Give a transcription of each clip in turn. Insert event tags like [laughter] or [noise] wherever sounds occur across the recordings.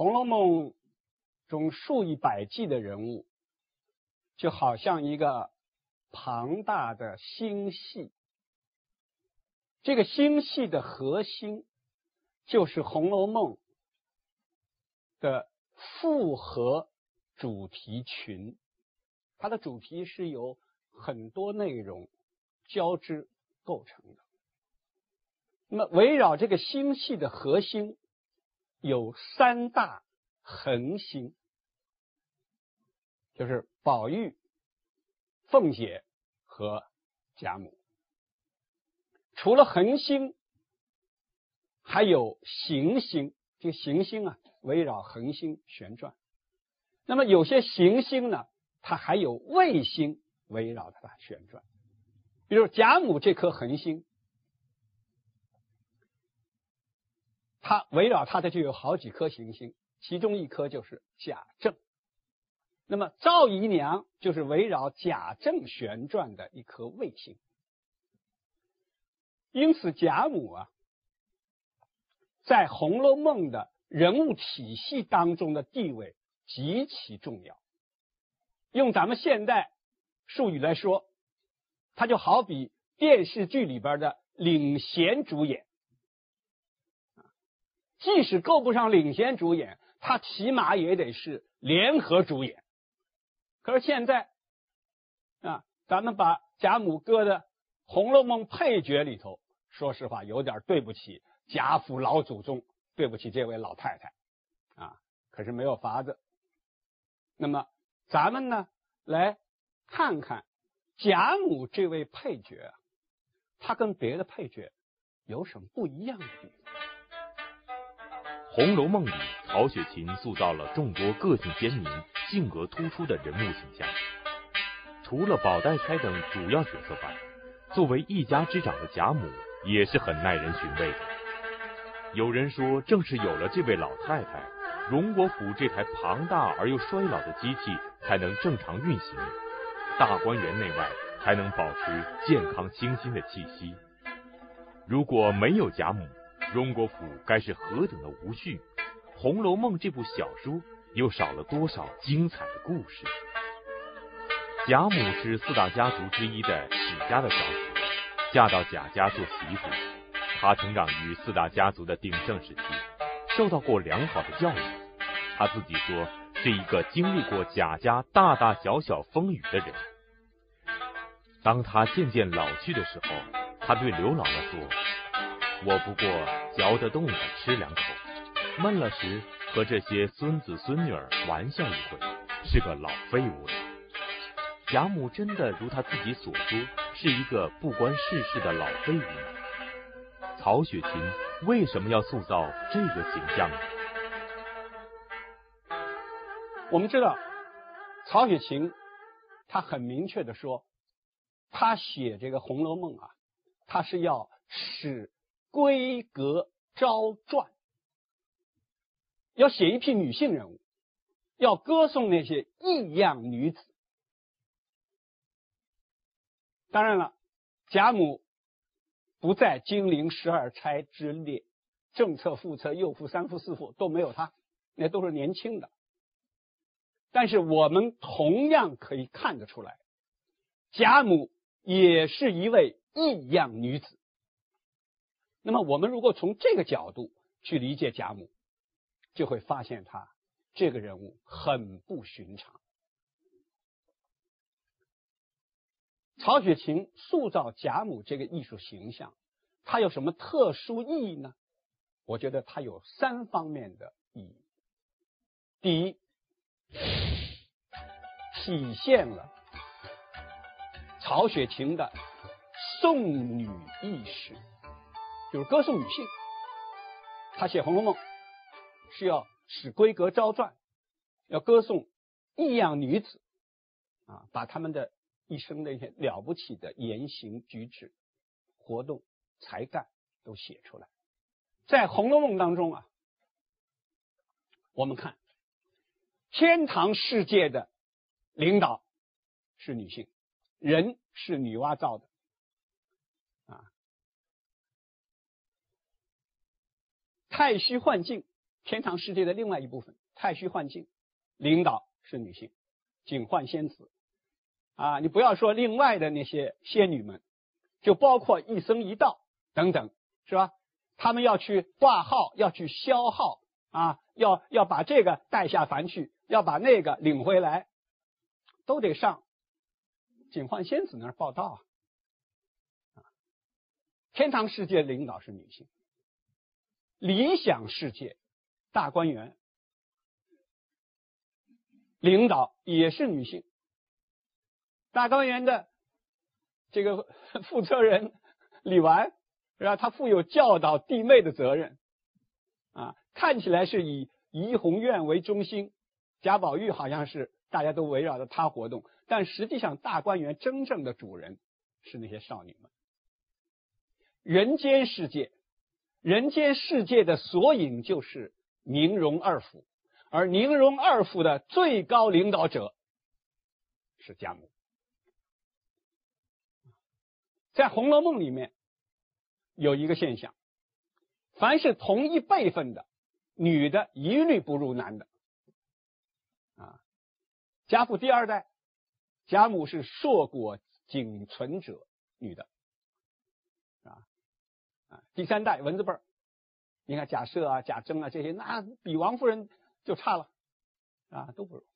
红楼梦》中数以百计的人物，就好像一个庞大的星系。这个星系的核心就是《红楼梦》的复合主题群，它的主题是由很多内容交织构成的。那么，围绕这个星系的核心有三大恒星，就是宝玉、凤姐和贾母。除了恒星，还有行星。这个行星啊，围绕恒星旋转。那么有些行星呢，它还有卫星围绕它旋转。比如贾母这颗恒星，它围绕它的就有好几颗行星，其中一颗就是贾政。那么赵姨娘就是围绕贾政旋转的一颗卫星。因此，贾母啊，在《红楼梦》的人物体系当中的地位极其重要。用咱们现代术语来说，他就好比电视剧里边的领衔主演，即使够不上领衔主演，他起码也得是联合主演。可是现在啊，咱们把贾母搁的。《红楼梦》配角里头，说实话有点对不起贾府老祖宗，对不起这位老太太啊。可是没有法子。那么咱们呢，来看看贾母这位配角，她跟别的配角有什么不一样的地方？《红楼梦》里，曹雪芹塑造了众多个性鲜明、性格突出的人物形象。除了宝黛钗等主要角色外，作为一家之长的贾母也是很耐人寻味的。有人说，正是有了这位老太太，荣国府这台庞大而又衰老的机器才能正常运行，大观园内外才能保持健康清新的气息。如果没有贾母，荣国府该是何等的无序，《红楼梦》这部小说又少了多少精彩的故事？贾母是四大家族之一的史家的小姐，嫁到贾家做媳妇。她成长于四大家族的鼎盛时期，受到过良好的教育。她自己说是一个经历过贾家大大小小风雨的人。当她渐渐老去的时候，她对刘姥姥说：“我不过嚼得动的吃两口，闷了时和这些孙子孙女儿玩笑一回，是个老废物了。”贾母真的如他自己所说，是一个不关世事的老废物？曹雪芹为什么要塑造这个形象呢？我们知道，曹雪芹他很明确的说，他写这个《红楼梦》啊，他是要使闺阁昭传，要写一批女性人物，要歌颂那些异样女子。当然了，贾母不在金陵十二钗之列，正册、副册、右副、三副、四副都没有她，那都是年轻的。但是我们同样可以看得出来，贾母也是一位异样女子。那么，我们如果从这个角度去理解贾母，就会发现她这个人物很不寻常。曹雪芹塑造贾母这个艺术形象，它有什么特殊意义呢？我觉得它有三方面的意义。第一，体现了曹雪芹的颂女意识，就是歌颂女性。他写《红楼梦》是要使闺阁昭传，要歌颂异样女子啊，把他们的。一生的一些了不起的言行举止、活动、才干都写出来。在《红楼梦》当中啊，我们看天堂世界的领导是女性，人是女娲造的太虚幻境天堂世界的另外一部分太虚幻境，领导是女性，警幻仙子啊，你不要说另外的那些仙女们，就包括一僧一道等等，是吧？他们要去挂号，要去消耗啊，要要把这个带下凡去，要把那个领回来，都得上警幻仙子那儿报道啊。天堂世界领导是女性，理想世界大观园领导也是女性，大观园的这个负责人李纨。是吧？她负有教导弟妹的责任，啊，看起来是以怡红院为中心，贾宝玉好像是大家都围绕着他活动，但实际上大观园真正的主人是那些少女们。人间世界，人间世界的索引就是宁荣二府，而宁荣二府的最高领导者是贾母，在《红楼梦》里面。有一个现象，凡是同一辈分的女的，一律不如男的。啊，贾府第二代，贾母是硕果仅存者，女的。啊，第三代文字辈儿，你看贾赦啊、贾珍啊这些，那比王夫人就差了，啊，都不如。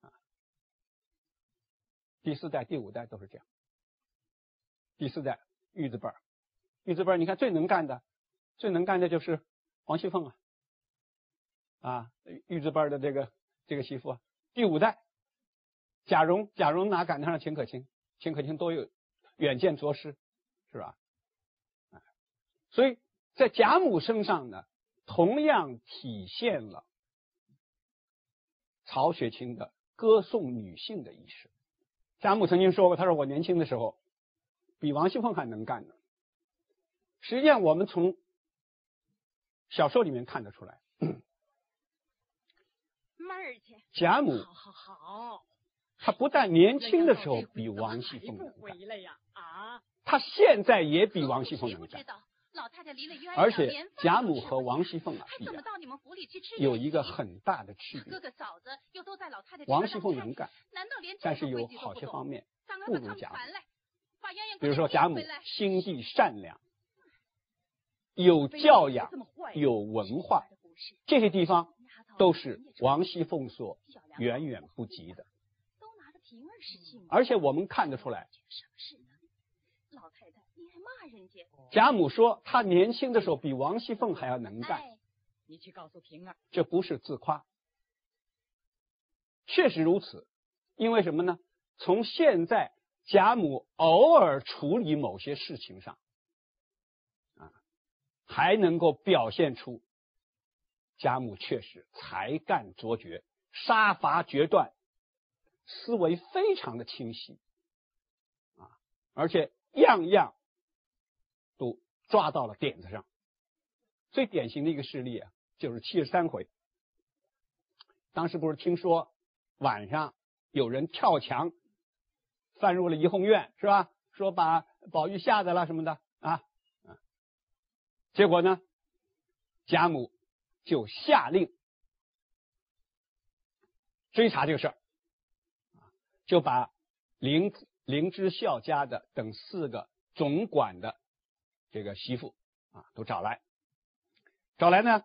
啊，第四代、第五代都是这样。第四代玉字辈儿。玉字辈儿你看最能干的，最能干的就是王熙凤啊，啊，玉字辈儿的这个这个媳妇啊。第五代贾蓉，贾蓉哪赶得上秦可卿？秦可卿都有远见卓识，是吧？所以在贾母身上呢，同样体现了曹雪芹的歌颂女性的意识。贾母曾经说过，她说我年轻的时候比王熙凤还能干呢。实际上，我们从小说里面看得出来，妹儿去。贾母，好好好，她不但年轻的时候比王熙凤能干，啊，她现在也比王熙凤能干。老太太离了而且贾母和王熙凤啊，有一个很大的区别。哥哥嫂子又都在老太太王熙凤能干，难道连但是有好些方面不如贾比如说贾母心地善良。有教养、有文化，这些地方都是王熙凤所远远不及的。而且我们看得出来，贾母说她年轻的时候比王熙凤还要能干。你去告诉平儿，这不是自夸，确实如此。因为什么呢？从现在贾母偶尔处理某些事情上。啊还能够表现出贾母确实才干卓绝、杀伐决断、思维非常的清晰啊，而且样样都抓到了点子上。最典型的一个事例啊，就是七十三回，当时不是听说晚上有人跳墙翻入了怡红院是吧？说把宝玉吓的了什么的啊。结果呢，贾母就下令追查这个事儿，就把林林之孝家的等四个总管的这个媳妇啊都找来，找来呢，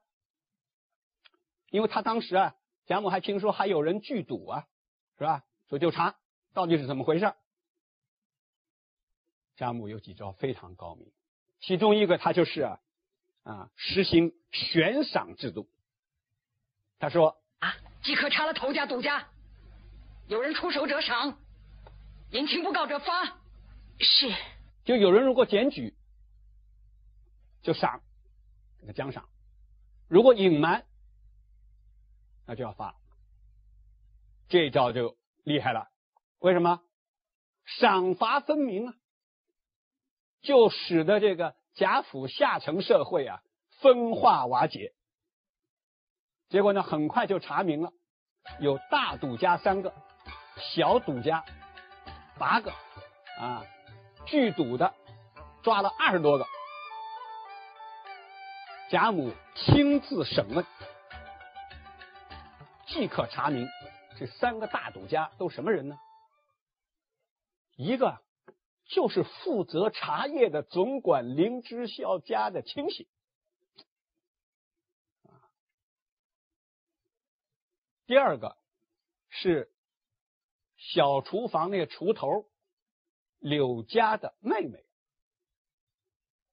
因为他当时啊，贾母还听说还有人聚赌啊，是吧？所以就查到底是怎么回事。贾母有几招非常高明，其中一个他就是啊。啊，实行悬赏制度。他说啊，即刻查了头家、赌家，有人出手者赏，言情不告者罚。是，就有人如果检举，就赏，给他奖赏；如果隐瞒，那就要罚。这招就厉害了，为什么？赏罚分明啊，就使得这个。贾府下层社会啊，分化瓦解。结果呢，很快就查明了，有大赌家三个，小赌家八个，啊，聚赌的抓了二十多个。贾母亲自审问，即可查明，这三个大赌家都什么人呢？一个就是负责茶叶的总管林之孝家的亲戚，第二个是小厨房那个厨头柳家的妹妹，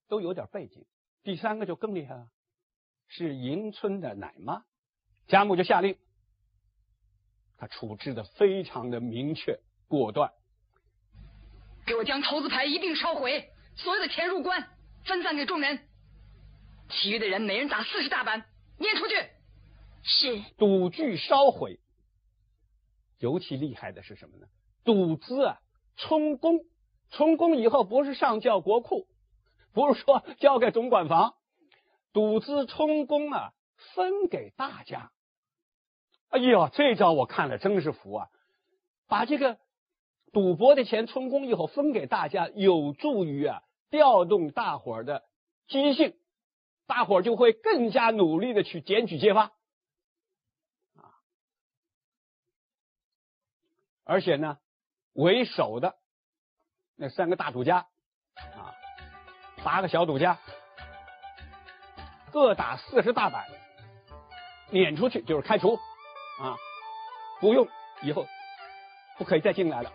都有点背景。第三个就更厉害了，是迎春的奶妈。贾母就下令，他处置的非常的明确果断。给我将投资牌一并烧毁，所有的钱入关，分散给众人，其余的人每人打四十大板，撵出去。是赌具烧毁，尤其厉害的是什么呢？赌资啊，充公，充公以后不是上交国库，不是说交给总管房，赌资充公啊，分给大家。哎呦，这招我看了真是服啊！把这个赌博的钱充公以后分给大家，有助于啊调动大伙儿的积极性，大伙儿就会更加努力的去检举揭发。啊，而且呢，为首的那三个大赌家，八个小赌家，各打四十大板，撵出去就是开除。啊，不用，以后不可以再进来了。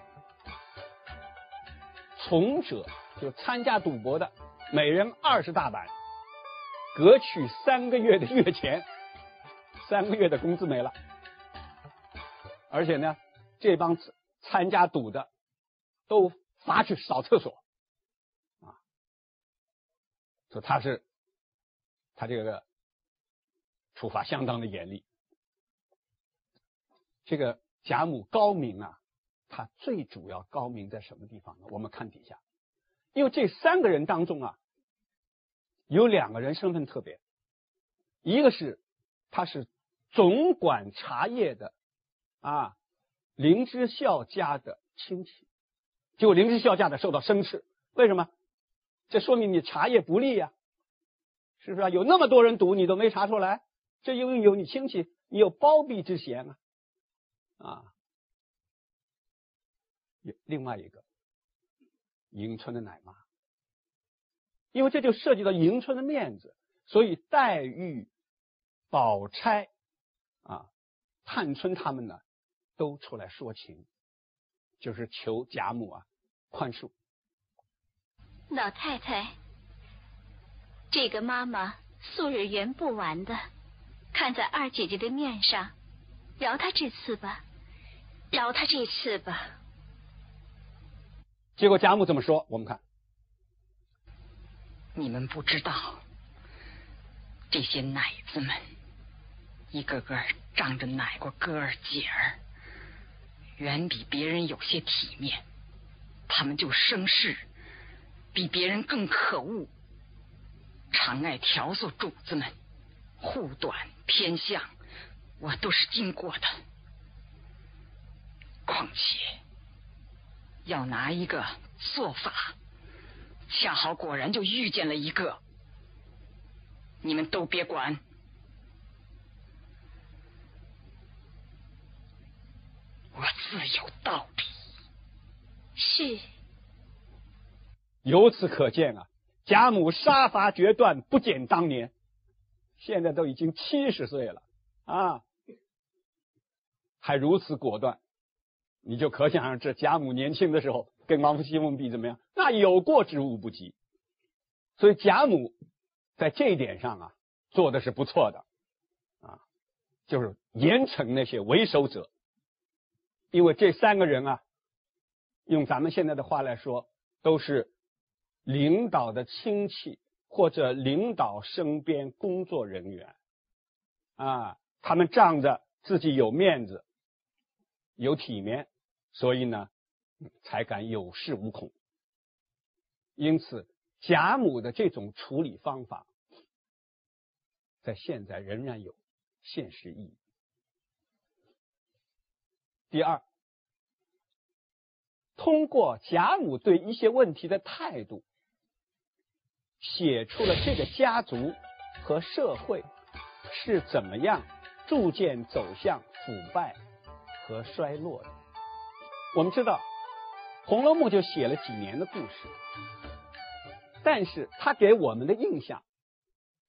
从者就参加赌博的，每人二十大板，各取三个月的月钱，三个月的工资没了。而且呢，这帮参加赌的都罚去扫厕所，说他是他这个处罚相当的严厉。这个贾母高明啊，他最主要高明在什么地方呢？我们看底下，因为这三个人当中啊，有两个人身份特别，一个是他是总管茶叶的啊林之孝家的亲戚，结果林之孝家的受到生斥，为什么？这说明你茶叶不利呀，是不是啊？有那么多人赌，你都没查出来，这因为有你亲戚，你有包庇之嫌啊。啊，有另外一个迎春的奶妈，因为这就涉及到迎春的面子，所以黛玉、宝钗啊、探春他们呢都出来说情，就是求贾母啊宽恕。老太太，这个妈妈素日圆不完的，看在二姐姐的面上，饶她这次吧。饶她这次吧。结果贾母这么说，我们看，你们不知道，这些奶子们，一个个仗着奶过哥儿姐儿，远比别人有些体面。他们就生事，比别人更可恶，常爱调唆主子们，护短偏向，我都是经过的。况且要拿一个做法，恰好果然就遇见了一个，你们都别管，我自有道理。是。由此可见啊，贾母杀伐决断，不减当年，现在都已经七十岁了啊，还如此果断。你就可想而知，贾母年轻的时候跟王夫西凤比怎么样？那有过之无不及。所以贾母在这一点上啊，做的是不错的啊，就是严惩那些为首者。因为这三个人啊，用咱们现在的话来说，都是领导的亲戚或者领导身边工作人员啊，他们仗着自己有面子。有体面，所以呢，才敢有恃无恐。因此，贾母的这种处理方法，在现在仍然有现实意义。第二，通过贾母对一些问题的态度，写出了这个家族和社会是怎么样逐渐走向腐败和衰落的。我们知道，《红楼梦》就写了几年的故事，但是它给我们的印象，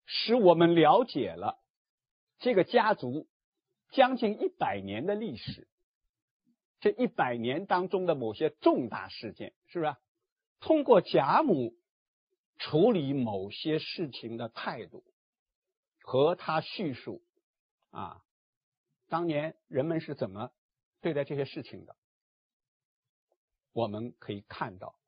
使我们了解了这个家族将近一百年的历史，这一百年当中的某些重大事件，是不是？通过贾母处理某些事情的态度和他叙述啊，当年人们是怎么对待这些事情的？我们可以看到，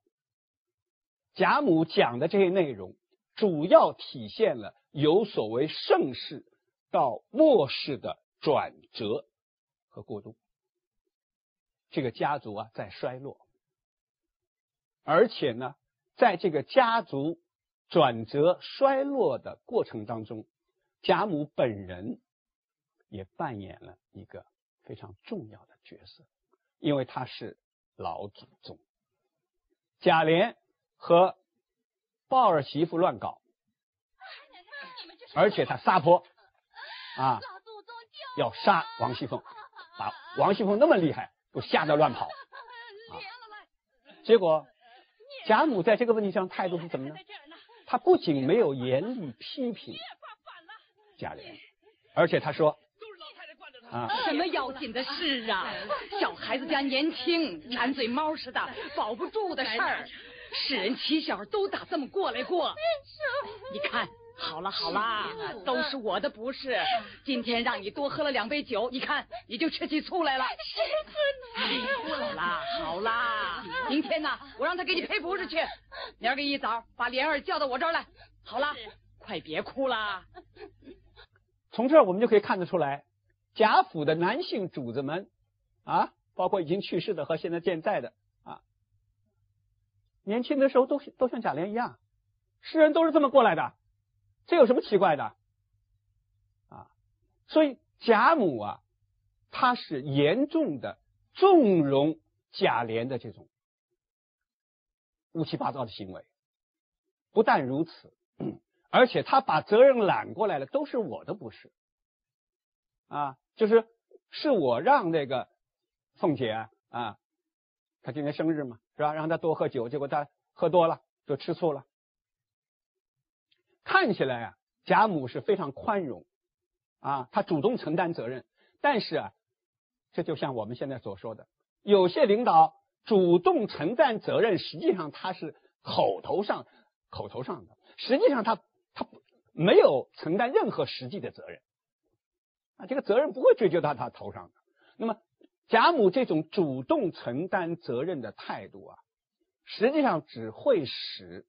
贾母讲的这些内容，主要体现了有所谓盛世到末世的转折和过渡。这个家族啊，在衰落，而且呢，在这个家族转折衰落的过程当中，贾母本人也扮演了一个非常重要的角色，因为他是。老祖宗贾琏和鲍儿媳妇乱搞，而且他撒泼 [laughs] 啊，要杀王熙凤，[laughs] 把王熙凤那么厉害，都吓得乱跑 [laughs] 啊。结果贾母在这个问题上态度是怎么呢？他不仅没有严厉批评贾琏，而且他说。啊，什么要紧的事啊？小孩子家年轻，馋嘴猫似的，保不住的事儿。世人起小都打这么过来过。你看，好了好了，都是我的不是。今天让你多喝了两杯酒，你看你就吃起醋来了。是好啦好啦，明天呢，我让他给你赔不是去。明儿个一早把莲儿叫到我这儿来。好了，快别哭了。从这儿我们就可以看得出来。贾府的男性主子们啊，包括已经去世的和现在健在的啊，年轻的时候都都像贾琏一样，世人都是这么过来的，这有什么奇怪的啊？所以贾母啊，她是严重的纵容贾琏的这种乌七八糟的行为，不但如此，而且他把责任揽过来了，都是我的不是啊。就是是我让那个凤姐啊，她今天生日嘛，是吧？让她多喝酒，结果她喝多了就吃醋了。看起来啊，贾母是非常宽容啊，她主动承担责任。但是啊，这就像我们现在所说的，有些领导主动承担责任，实际上他是口头上口头上的，实际上他他没有承担任何实际的责任。啊，这个责任不会追究到他头上的。那么，贾母这种主动承担责任的态度啊，实际上只会使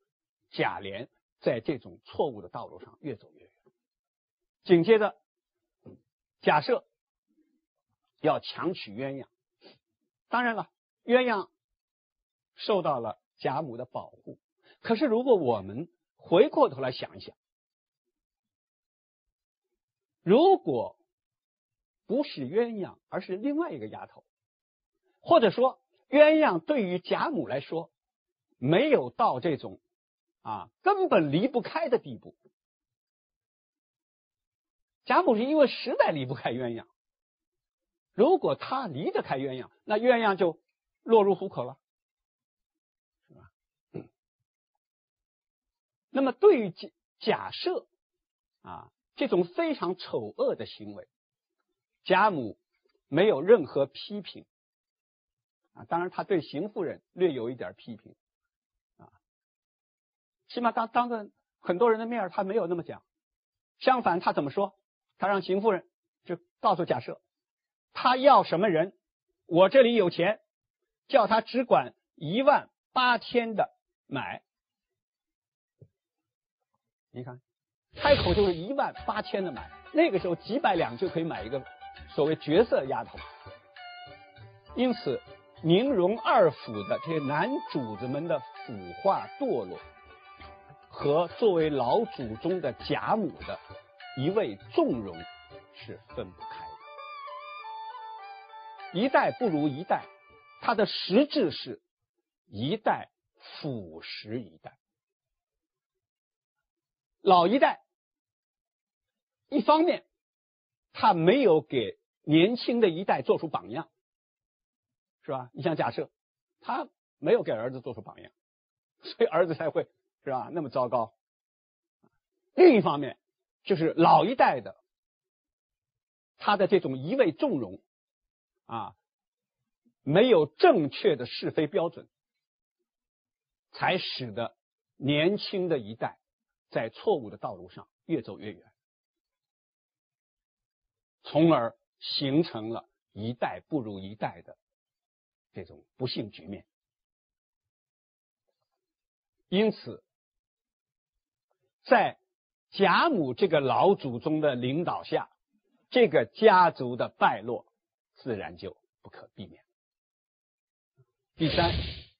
贾琏在这种错误的道路上越走越远。紧接着，假设要强娶鸳鸯，当然了，鸳鸯受到了贾母的保护。可是，如果我们回过头来想一想，如果不是鸳鸯，而是另外一个丫头，或者说鸳鸯对于贾母来说没有到这种啊根本离不开的地步。贾母是因为实在离不开鸳鸯，如果他离得开鸳鸯，那鸳鸯就落入虎口了，那么对于假假设啊这种非常丑恶的行为。贾母没有任何批评啊，当然他对邢夫人略有一点批评，起码当当着很多人的面他没有那么讲。相反，他怎么说？他让邢夫人就告诉贾赦，他要什么人，我这里有钱，叫他只管一万八千的买。你看，开口就是一万八千的买，那个时候几百两就可以买一个。所谓绝色丫头，因此宁荣二府的这些男主子们的腐化堕落，和作为老祖宗的贾母的一味纵容是分不开的。一代不如一代，它的实质是一代腐蚀一代。老一代一方面。他没有给年轻的一代做出榜样，是吧？你想假设他没有给儿子做出榜样，所以儿子才会是吧那么糟糕。另一方面，就是老一代的他的这种一味纵容啊，没有正确的是非标准，才使得年轻的一代在错误的道路上越走越远。从而形成了一代不如一代的这种不幸局面。因此，在贾母这个老祖宗的领导下，这个家族的败落自然就不可避免。第三，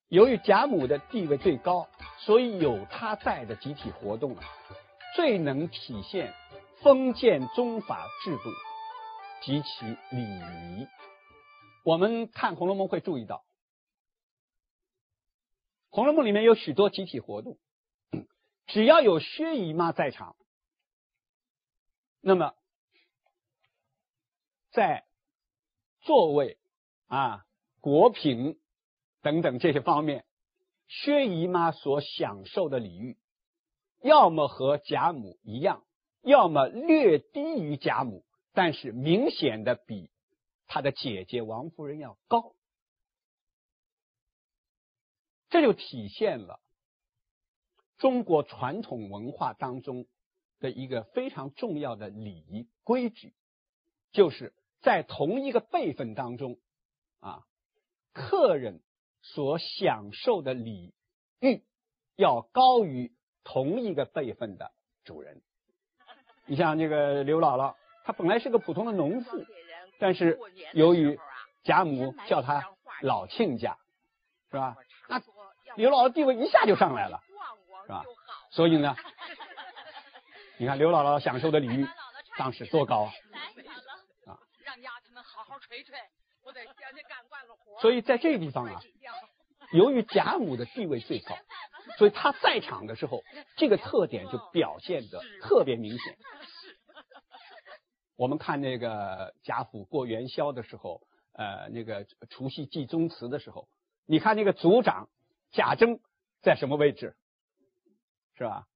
由于贾母的地位最高，所以有她在的集体活动啊，最能体现封建宗法制度。及其礼仪，我们看《红楼梦》会注意到，《红楼梦》里面有许多集体活动，只要有薛姨妈在场，那么在座位啊、果品等等这些方面，薛姨妈所享受的礼遇，要么和贾母一样，要么略低于贾母。但是明显的比他的姐姐王夫人要高，这就体现了中国传统文化当中的一个非常重要的礼仪规矩，就是在同一个辈分当中啊，客人所享受的礼遇要高于同一个辈分的主人。你像这个刘姥姥。她本来是个普通的农妇，但是由于贾母叫她老亲家，是吧？那刘姥姥地位一下就上来了，是吧？所以呢，[laughs] 你看刘姥姥享受的礼遇当时多高啊！啊，让丫头们好好捶捶，我得干惯了活。所以在这个地方啊，由于贾母的地位最高，所以她在场的时候，这个特点就表现的特别明显。我们看那个贾府过元宵的时候，呃，那个除夕祭宗祠的时候，你看那个族长贾珍在什么位置，是吧？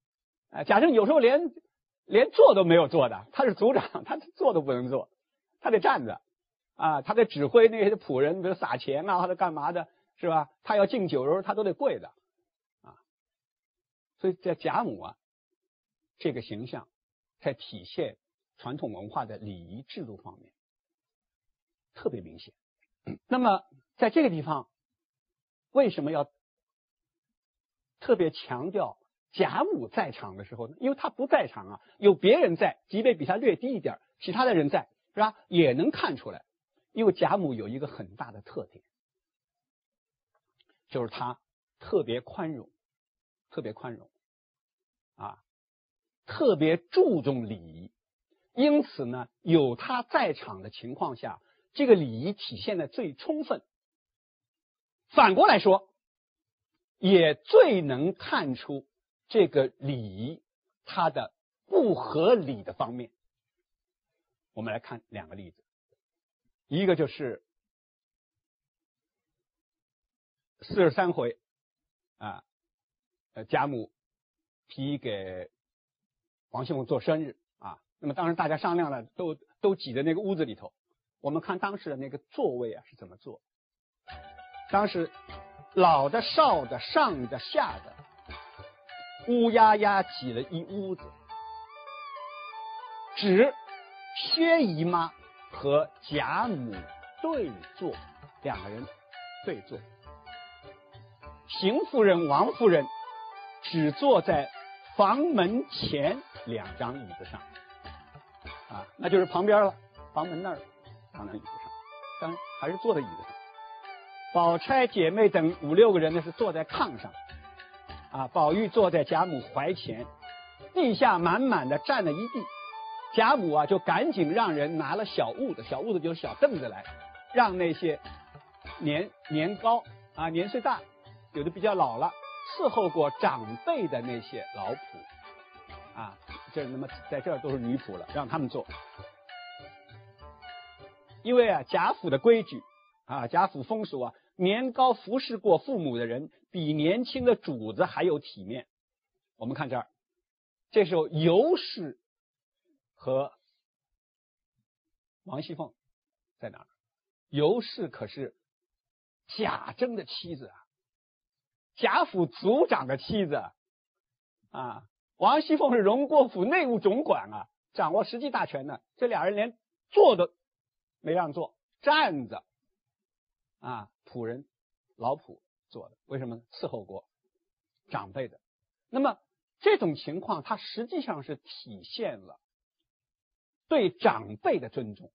啊，贾珍有时候连连坐都没有坐的，他是族长，他坐都不能坐，他得站着啊，他得指挥那些仆人，比如撒钱啊，或者干嘛的，是吧？他要敬酒的时候，他都得跪的啊。所以在贾母啊这个形象在体现。传统文化的礼仪制度方面特别明显。那么在这个地方，为什么要特别强调贾母在场的时候呢？因为他不在场啊，有别人在，级别比他略低一点，其他的人在，是吧？也能看出来。因为贾母有一个很大的特点，就是他特别宽容，特别宽容，啊，特别注重礼仪。因此呢，有他在场的情况下，这个礼仪体现的最充分。反过来说，也最能看出这个礼它的不合理的方面。我们来看两个例子，一个就是四十三回啊，呃，贾母提给王熙凤做生日啊。那么当时大家商量了，都都挤在那个屋子里头。我们看当时的那个座位啊是怎么坐。当时老的、少的、上的、下的，乌压压挤了一屋子，只薛姨妈和贾母对坐，两个人对坐。邢夫人、王夫人只坐在房门前两张椅子上。啊，那就是旁边了，房门那儿，躺在椅子上，当然还是坐在椅子上。宝钗姐妹等五六个人呢，是坐在炕上。啊，宝玉坐在贾母怀前，地下满满的站了一地。贾母啊，就赶紧让人拿了小屋子，小屋子就是小凳子来，让那些年年高啊年岁大，有的比较老了，伺候过长辈的那些老仆啊。这那么在这儿都是女仆了，让他们做。因为啊，贾府的规矩啊，贾府风俗啊，年高服侍过父母的人，比年轻的主子还有体面。我们看这儿，这时候尤氏和王熙凤在哪儿？尤氏可是贾珍的妻子啊，贾府族长的妻子啊。王熙凤是荣国府内务总管啊，掌握实际大权的。这俩人连坐都没让坐，站着啊，仆人老仆做的。为什么呢？伺候过长辈的。那么这种情况，它实际上是体现了对长辈的尊重，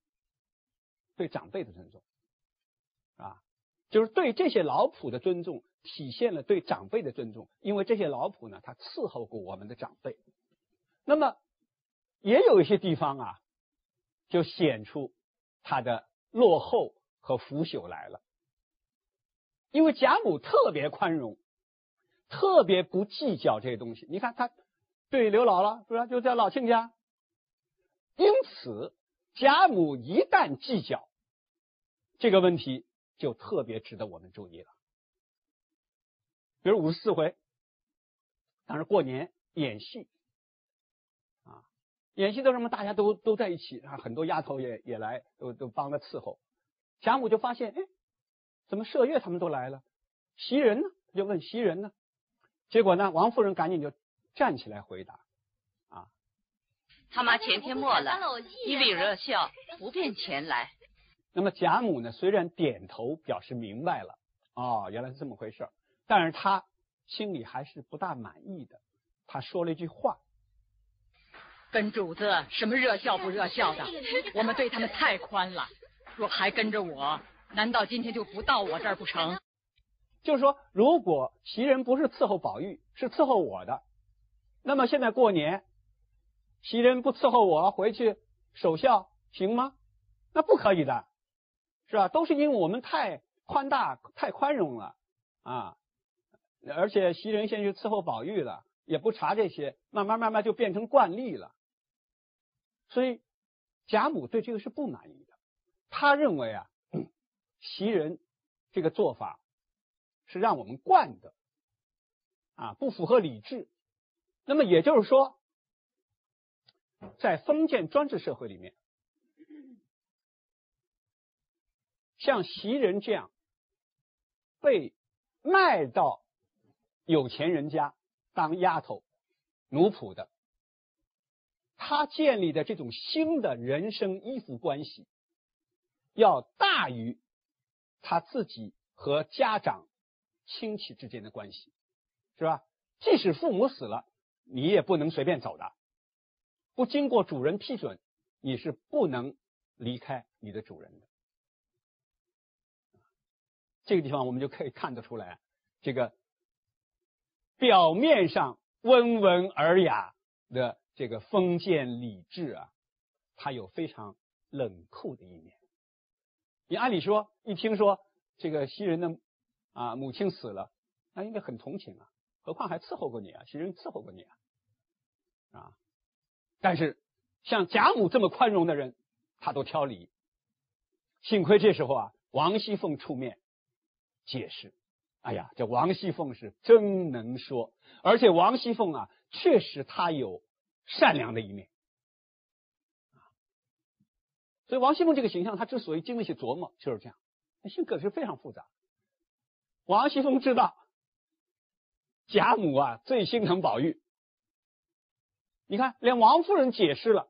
对长辈的尊重啊，就是对这些老仆的尊重。体现了对长辈的尊重，因为这些老仆呢，他伺候过我们的长辈。那么，也有一些地方啊，就显出他的落后和腐朽来了。因为贾母特别宽容，特别不计较这些东西。你看他对刘姥姥是不是就在老亲家？因此，贾母一旦计较这个问题，就特别值得我们注意了。比如五十四回，当时过年演戏，啊，演戏都什么？大家都都在一起啊，很多丫头也也来，都都帮着伺候。贾母就发现，哎，怎么麝月他们都来了？袭人呢？就问袭人呢？结果呢，王夫人赶紧就站起来回答，啊，他妈前天没了，因为热笑不便前来。那么贾母呢，虽然点头表示明白了，哦，原来是这么回事儿。但是她心里还是不大满意的，她说了一句话：“跟主子什么热笑不热笑的，我们对他们太宽了。若还跟着我，难道今天就不到我这儿不成？”就是说，如果袭人不是伺候宝玉，是伺候我的，那么现在过年，袭人不伺候我回去守孝行吗？那不可以的，是吧？都是因为我们太宽大、太宽容了啊。而且袭人先去伺候宝玉了，也不查这些，慢慢慢慢就变成惯例了。所以贾母对这个是不满意的，他认为啊，袭人这个做法是让我们惯的，啊，不符合理智。那么也就是说，在封建专制社会里面，像袭人这样被卖到。有钱人家当丫头、奴仆的，他建立的这种新的人生依附关系，要大于他自己和家长、亲戚之间的关系，是吧？即使父母死了，你也不能随便走的，不经过主人批准，你是不能离开你的主人的。这个地方我们就可以看得出来，这个。表面上温文尔雅的这个封建礼制啊，它有非常冷酷的一面。你按理说，一听说这个袭人的啊母亲死了，那应该很同情啊，何况还伺候过你啊，袭人伺候过你啊，啊！但是像贾母这么宽容的人，他都挑理。幸亏这时候啊，王熙凤出面解释。哎呀，这王熙凤是真能说，而且王熙凤啊，确实她有善良的一面，所以王熙凤这个形象，她之所以经得起琢磨，就是这样，性格是非常复杂。王熙凤知道贾母啊最心疼宝玉，你看连王夫人解释了，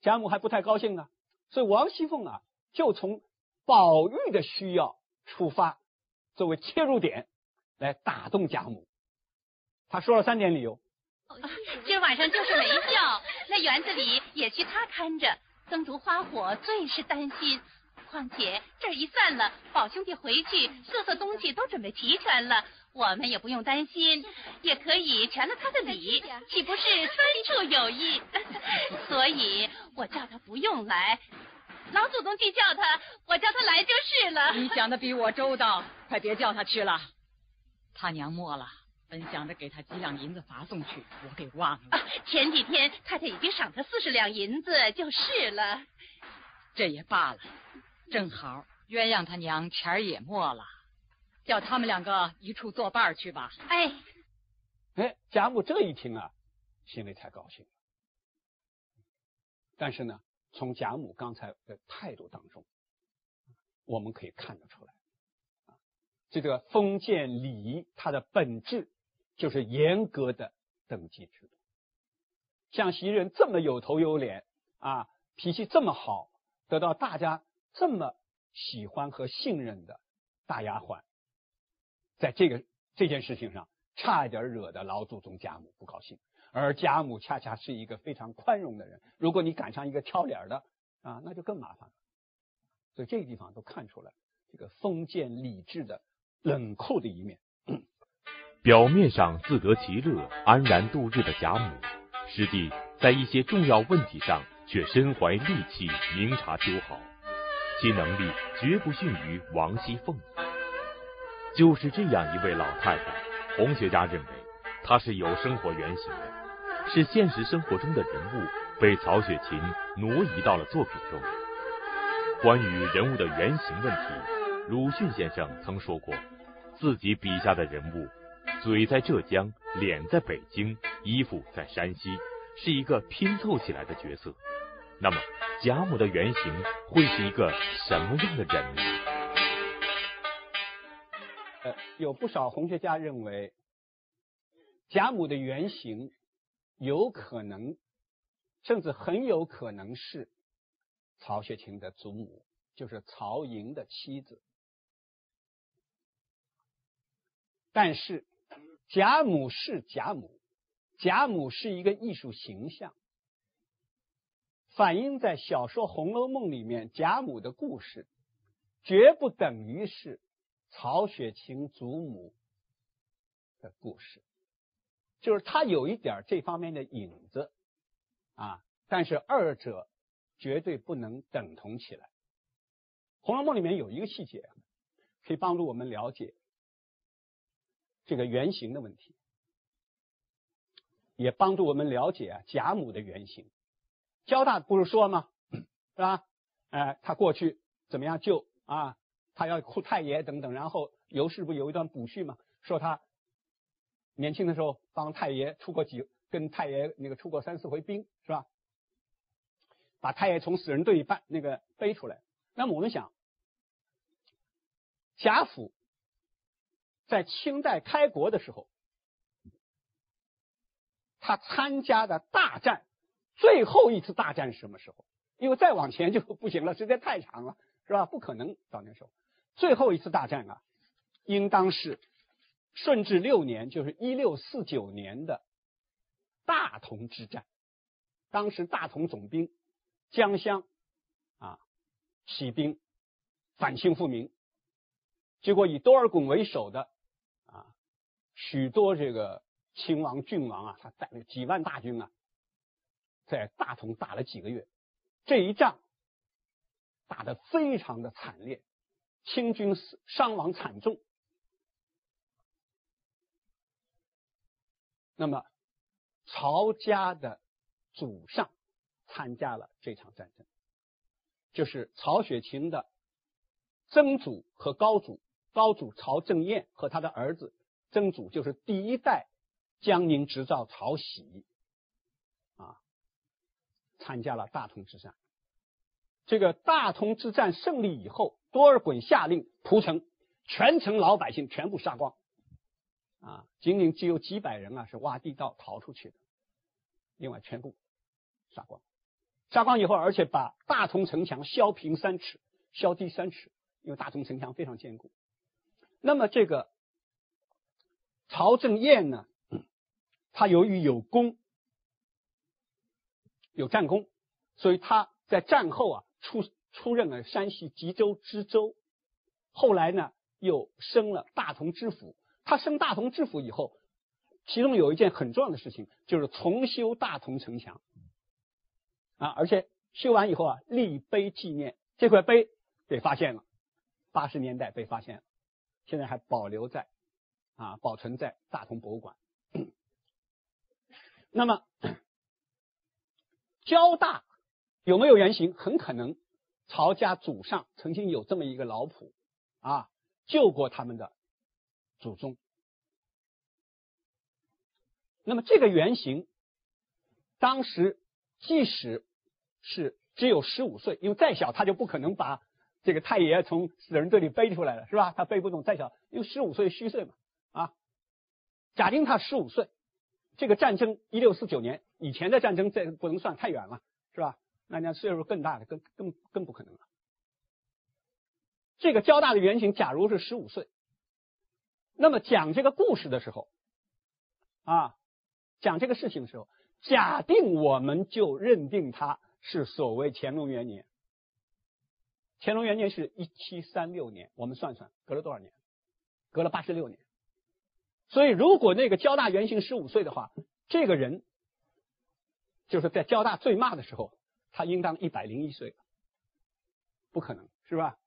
贾母还不太高兴呢，所以王熙凤啊就从宝玉的需要出发。作为切入点来打动贾母，他说了三点理由。今晚上就是没觉，那园子里也需他看着，灯烛花火最是担心。况且这儿一散了，宝兄弟回去，各色东西都准备齐全了，我们也不用担心，也可以全了他的礼，岂不是春处有益？[laughs] 所以我叫他不用来。老祖宗既叫他，我叫他来就是了。你想的比我周到，快别叫他去了。他娘没了，本想着给他几两银子罚送去，我给忘了。前几天太太已经赏他四十两银子，就是了。这也罢了，正好鸳鸯他娘钱儿也没了，叫他们两个一处作伴去吧。哎，哎，贾母这一听啊，心里才高兴。但是呢，从贾母刚才的态度当中，我们可以看得出来，这个封建礼仪它的本质就是严格的等级制度。像袭人这么有头有脸啊，脾气这么好，得到大家这么喜欢和信任的大丫鬟，在这个这件事情上，差一点惹得老祖宗贾母不高兴。而贾母恰恰是一个非常宽容的人，如果你赶上一个挑脸的啊，那就更麻烦了。所以这个地方都看出来这个封建礼制的冷酷的一面。表面上自得其乐、安然度日的贾母，实际在一些重要问题上却身怀利器、明察秋毫，其能力绝不逊于王熙凤。就是这样一位老太太，红学家认为她是有生活原型的。是现实生活中的人物被曹雪芹挪移到了作品中。关于人物的原型问题，鲁迅先生曾说过，自己笔下的人物，嘴在浙江，脸在北京，衣服在山西，是一个拼凑起来的角色。那么，贾母的原型会是一个什么样的人呢？呃，有不少红学家认为，贾母的原型。有可能，甚至很有可能是曹雪芹的祖母，就是曹寅的妻子。但是贾母是贾母，贾母是一个艺术形象，反映在小说《红楼梦》里面，贾母的故事绝不等于是曹雪芹祖母的故事。就是他有一点这方面的影子啊，但是二者绝对不能等同起来。《红楼梦》里面有一个细节，可以帮助我们了解这个原型的问题，也帮助我们了解贾母的原型。交大不是说吗？是吧？哎，他过去怎么样救啊？他要哭太爷等等，然后尤氏不有一段补叙吗？说他。年轻的时候帮太爷出过几，跟太爷那个出过三四回兵，是吧？把太爷从死人堆里搬那个背出来。那么我们想，贾府在清代开国的时候，他参加的大战，最后一次大战是什么时候？因为再往前就 [laughs] 不行了，时间太长了，是吧？不可能到那时候。最后一次大战啊，应当是。顺治六年，就是一六四九年的大同之战，当时大同总兵江襄啊起兵反清复明，结果以多尔衮为首的许多这个亲王郡王啊，他带了几万大军啊，在大同打了几个月，这一仗打得非常的惨烈，清军死伤亡惨重。那么，曹家的祖上参加了这场战争，就是曹雪芹的曾祖和高祖。高祖曹正彦和他的儿子曾祖，就是第一代江宁织造曹玺啊，参加了大同之战。这个大同之战胜利以后，多尔衮下令屠城，全城老百姓全部杀光。啊，仅仅只有几百人啊，是挖地道逃出去的，另外全部杀光。杀光以后，而且把大同城墙削平三尺，削低三尺，因为大同城墙非常坚固。那么这个曹正彦呢，他由于有功，有战功，所以他在战后啊出出任了山西吉州知州，后来呢又升了大同知府。他升大同知府以后，其中有一件很重要的事情，就是重修大同城墙啊！而且修完以后啊，立碑纪念。这块碑被发现了，八十年代被发现了，现在还保留在啊，保存在大同博物馆。[clears throat] 那么交大有没有原型？很可能曹家祖上曾经有这么一个老仆啊，救过他们的祖宗。那么这个原型，当时即使是只有十五岁，因为再小他就不可能把这个太爷从死人堆里背出来了，是吧？他背不动，再小，因为十五岁虚岁嘛，假定他十五岁，这个战争一六四九年以前的战争，这不能算太远了，是吧？那那岁数更大的，更更更不可能了。这个交大的原型，假如是十五岁，那么讲这个故事的时候，啊。讲这个事情的时候，假定我们就认定他是所谓乾隆元年。乾隆元年是一七三六年，我们算算隔了多少年？隔了八十六年。所以，如果那个交大原型十五岁的话，这个人就是在交大最骂的时候，他应当一百零一岁，不可能是吧？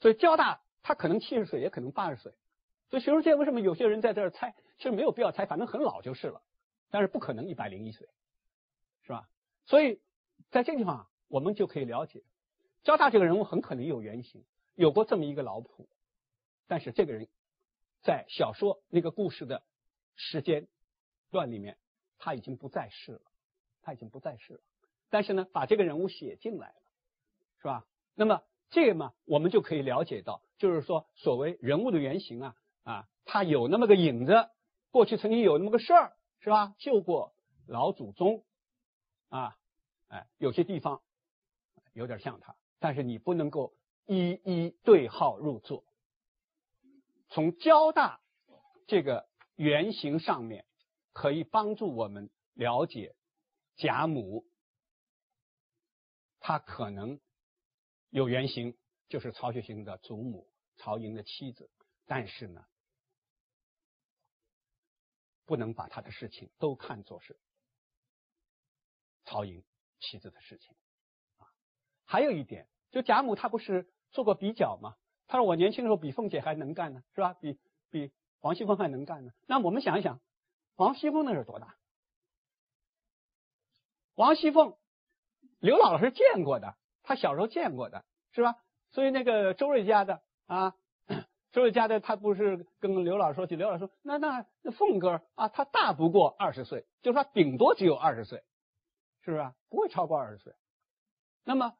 所以交大他可能七十岁，也可能八十岁。所以学术界为什么有些人在这儿猜？其实没有必要猜，反正很老就是了。但是不可能一百零一岁，是吧？所以在这个地方，我们就可以了解，交大这个人物很可能有原型，有过这么一个老谱。但是这个人，在小说那个故事的时间段里面，他已经不在世了，他已经不在世了。但是呢，把这个人物写进来了，是吧？那么这个嘛，我们就可以了解到，就是说，所谓人物的原型啊啊，他有那么个影子，过去曾经有那么个事儿。是吧？救过老祖宗啊，哎，有些地方有点像他，但是你不能够一一对号入座。从交大这个原型上面，可以帮助我们了解贾母，他可能有原型，就是曹雪芹的祖母曹寅的妻子，但是呢。不能把他的事情都看作是曹寅妻子的事情啊。还有一点，就贾母她不是做过比较吗？他说我年轻的时候比凤姐还能干呢，是吧？比比王熙凤还能干呢。那我们想一想，王熙凤那是多大？王熙凤，刘姥姥是见过的，她小时候见过的，是吧？所以那个周瑞家的啊。[coughs] 周瑞家的他不是跟刘老师说起，刘老师说那那那凤哥啊，他大不过二十岁，就说顶多只有二十岁，是不是？不会超过二十岁。那么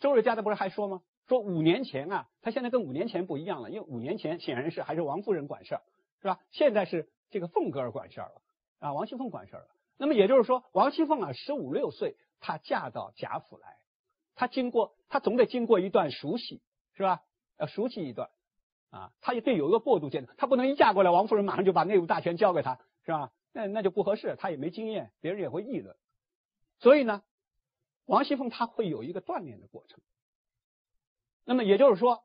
周瑞家的不是还说吗？说五年前啊，他现在跟五年前不一样了，因为五年前显然是还是王夫人管事儿，是吧？现在是这个凤哥儿管事儿了啊，王熙凤管事儿了。那么也就是说，王熙凤啊，十五六岁，她嫁到贾府来，她经过她总得经过一段熟悉，是吧？要熟悉一段。啊，她也得有一个过渡阶段，她不能一嫁过来，王夫人马上就把内务大权交给她，是吧？那那就不合适，她也没经验，别人也会议论。所以呢，王熙凤她会有一个锻炼的过程。那么也就是说，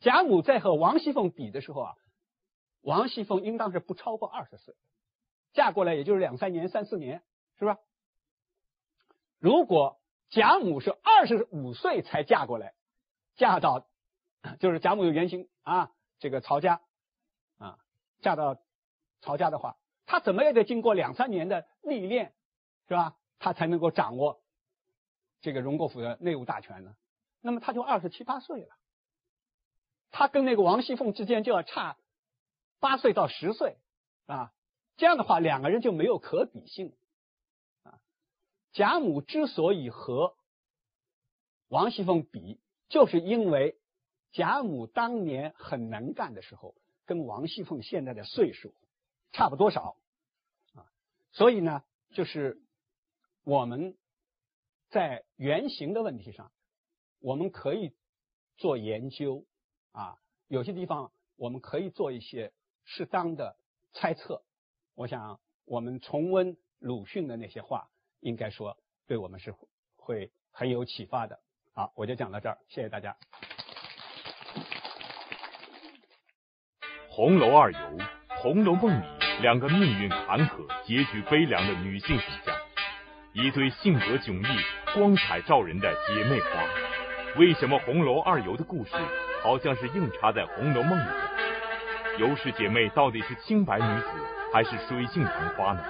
贾母在和王熙凤比的时候啊，王熙凤应当是不超过二十岁，嫁过来也就是两三年、三四年，是吧？如果贾母是二十五岁才嫁过来，嫁到。就是贾母有原型啊，这个曹家啊，嫁到曹家的话，她怎么也得经过两三年的历练，是吧？他才能够掌握这个荣国府的内务大权呢。那么他就二十七八岁了，他跟那个王熙凤之间就要差八岁到十岁啊。这样的话，两个人就没有可比性啊。贾母之所以和王熙凤比，就是因为。贾母当年很能干的时候，跟王熙凤现在的岁数差不多少啊，所以呢，就是我们在原型的问题上，我们可以做研究啊，有些地方我们可以做一些适当的猜测。我想我们重温鲁迅的那些话，应该说对我们是会很有启发的。好，我就讲到这儿，谢谢大家。红楼二游，《红楼梦》里两个命运坎坷、结局悲凉的女性形象，一对性格迥异、光彩照人的姐妹花。为什么红楼二游的故事好像是硬插在《红楼梦》里的？尤氏姐妹到底是清白女子还是水性杨花呢？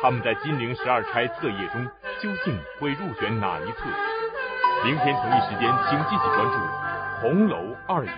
她们在金陵十二钗册页中究竟会入选哪一册？明天同一时间，请继续关注《红楼二游》。